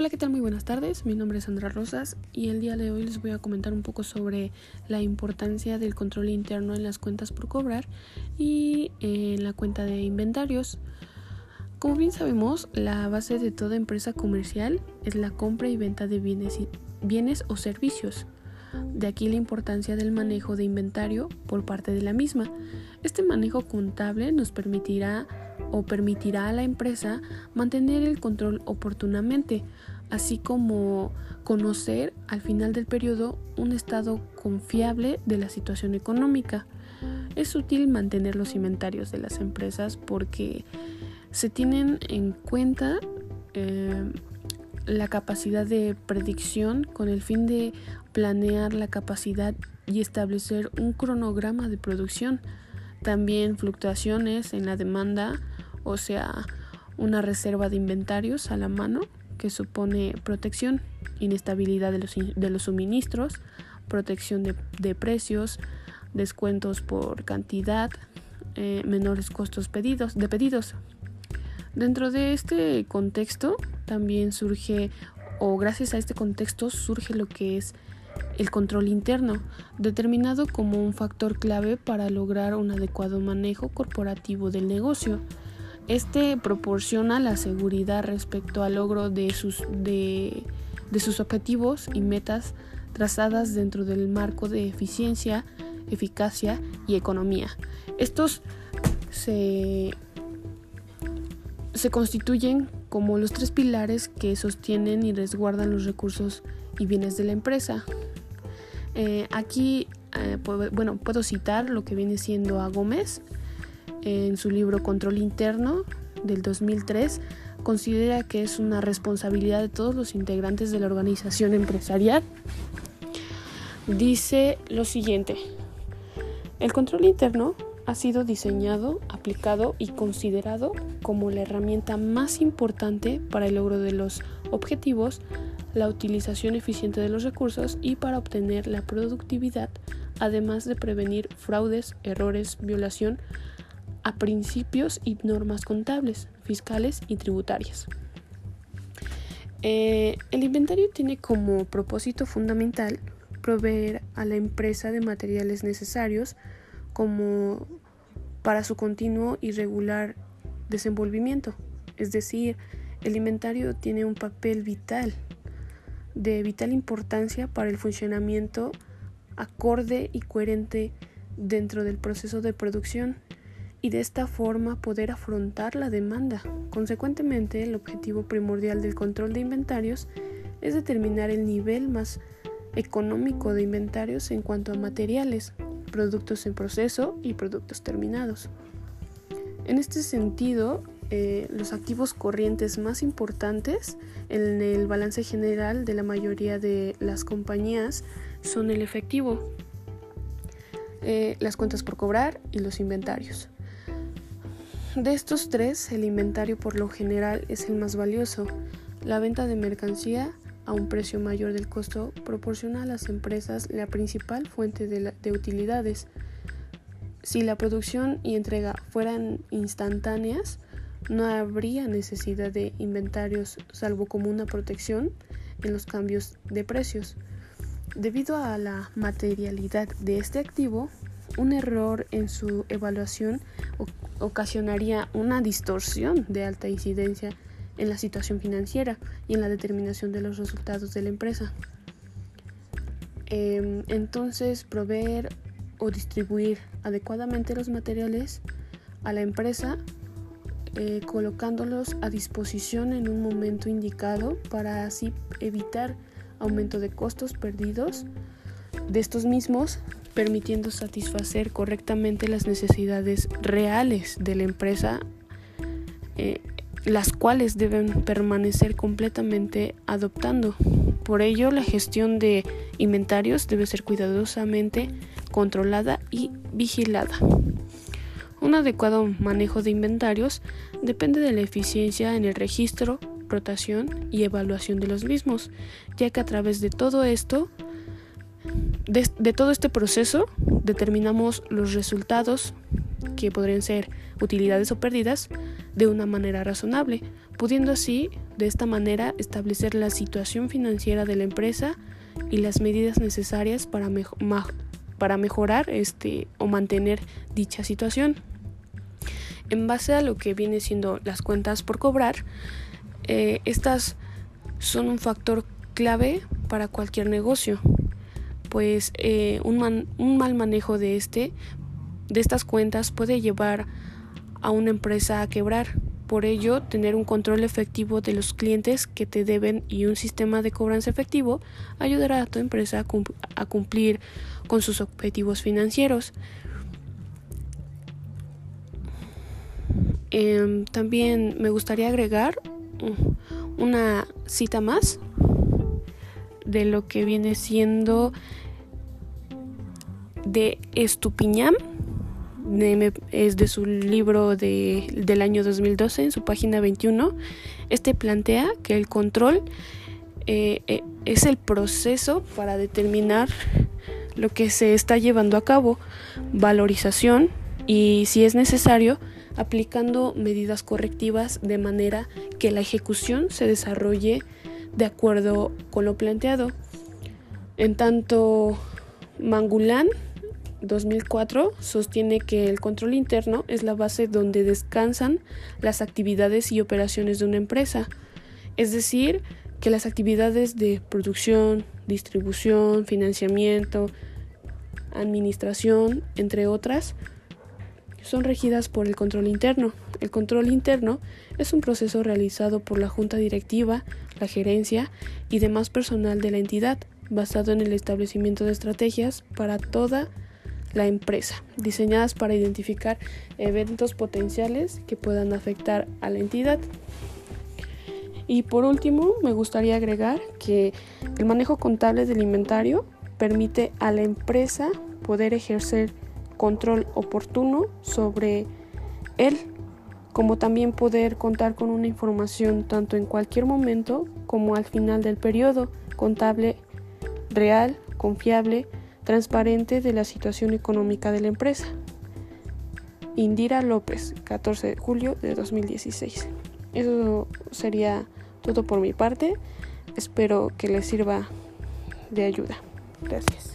Hola, ¿qué tal? Muy buenas tardes. Mi nombre es Sandra Rosas y el día de hoy les voy a comentar un poco sobre la importancia del control interno en las cuentas por cobrar y en la cuenta de inventarios. Como bien sabemos, la base de toda empresa comercial es la compra y venta de bienes, y, bienes o servicios. De aquí la importancia del manejo de inventario por parte de la misma. Este manejo contable nos permitirá o permitirá a la empresa mantener el control oportunamente, así como conocer al final del periodo un estado confiable de la situación económica. Es útil mantener los inventarios de las empresas porque se tienen en cuenta eh, la capacidad de predicción con el fin de planear la capacidad y establecer un cronograma de producción. También fluctuaciones en la demanda o sea, una reserva de inventarios a la mano que supone protección, inestabilidad de los, de los suministros, protección de, precios, descuentos por cantidad, eh, menores costos pedidos, de pedidos. Dentro de este contexto también surge, o gracias a este contexto surge lo que es el control interno, determinado como un factor clave para lograr un adecuado manejo corporativo del negocio. Este proporciona la seguridad respecto al logro de sus, de, sus objetivos y metas trazadas dentro del marco de eficiencia, eficacia y economía. Estos se, se constituyen como los tres pilares que sostienen y resguardan los recursos y bienes de la empresa. Eh, aquí, eh, bueno, puedo citar lo que viene siendo a Gómez, en su libro Control Interno del 2003, considera que es una responsabilidad de todos los integrantes de la organización empresarial. Dice lo siguiente, el control interno ha sido diseñado, aplicado y considerado como la herramienta más importante para el logro de los objetivos, la utilización eficiente de los recursos y para obtener la productividad, además de prevenir fraudes, errores, violación, a principios y normas contables, fiscales y tributarias. Eh, el inventario tiene como propósito fundamental proveer a la empresa de materiales necesarios como para su continuo y regular desenvolvimiento. Es decir, el inventario tiene un papel vital, de vital importancia para el funcionamiento acorde y coherente dentro del proceso de producción y de esta forma poder afrontar la demanda. Consecuentemente, el objetivo primordial del control de inventarios es determinar el nivel más económico de inventarios en cuanto a materiales, productos en proceso y productos terminados. En este sentido, eh, los activos corrientes más importantes en el balance general de la mayoría de las compañías son el efectivo, eh, las cuentas por cobrar y los inventarios. De estos tres, el inventario por lo general es el más valioso. La venta de mercancía a un precio mayor del costo proporciona a las empresas la principal fuente de, de utilidades. Si la producción y entrega fueran instantáneas, no habría necesidad de inventarios salvo como una protección en los cambios de precios. Debido a la materialidad de este activo, un error en su evaluación ocasionaría una distorsión de alta incidencia en la situación financiera y en la determinación de los resultados de la empresa. Em, entonces, proveer o distribuir adecuadamente los materiales a la empresa, eh, colocándolos a disposición en un momento indicado para así evitar aumento de costos perdidos de estos mismos permitiendo satisfacer correctamente las necesidades reales de la empresa, eh, las cuales deben permanecer completamente adoptando. Por ello, la gestión de inventarios debe ser cuidadosamente controlada y vigilada. Un adecuado manejo de inventarios depende de la eficiencia en el registro, rotación y evaluación de los mismos, ya que a través de todo esto de, todo este proceso determinamos los resultados que podrían ser utilidades o pérdidas de una manera razonable, pudiendo así, de esta manera, establecer la situación financiera de la empresa y las medidas necesarias para, para mejorar este, o mantener dicha situación. En base a lo que viene siendo las cuentas por cobrar, eh, estas son un factor clave para cualquier negocio, pues eh, un, un mal manejo de este de estas cuentas puede llevar a una empresa a quebrar. Por ello, tener un control efectivo de los clientes que te deben y un sistema de cobranza efectivo ayudará a tu empresa a, cumplir con sus objetivos financieros. Em, también me gustaría agregar una cita más de lo que viene siendo de Estupiñán es de su libro de, del año 2012, en su página 21. Este plantea que el control eh, eh, es el proceso para determinar lo que se está llevando a cabo, valorización y, si es necesario, aplicando medidas correctivas de manera que la ejecución se desarrolle de acuerdo con lo planteado. En tanto, Mangulán 2004 sostiene que el control interno es la base donde descansan las actividades y operaciones de una empresa, es decir, que las actividades de producción, distribución, financiamiento, administración, entre otras, son regidas por el control interno. El control interno es un proceso realizado por la junta directiva, la gerencia y demás personal de la entidad, basado en el establecimiento de estrategias para toda la empresa, diseñadas para identificar eventos potenciales que puedan afectar a la entidad. Y por último, me gustaría agregar que el manejo contable del inventario permite a la empresa poder ejercer control oportuno sobre él, como también poder contar con una información tanto en cualquier momento como al final del periodo contable real, confiable, transparente de la situación económica de la empresa. Indira López, 14 de julio de 2016. Eso sería todo por mi parte. Espero que les sirva de ayuda. Gracias.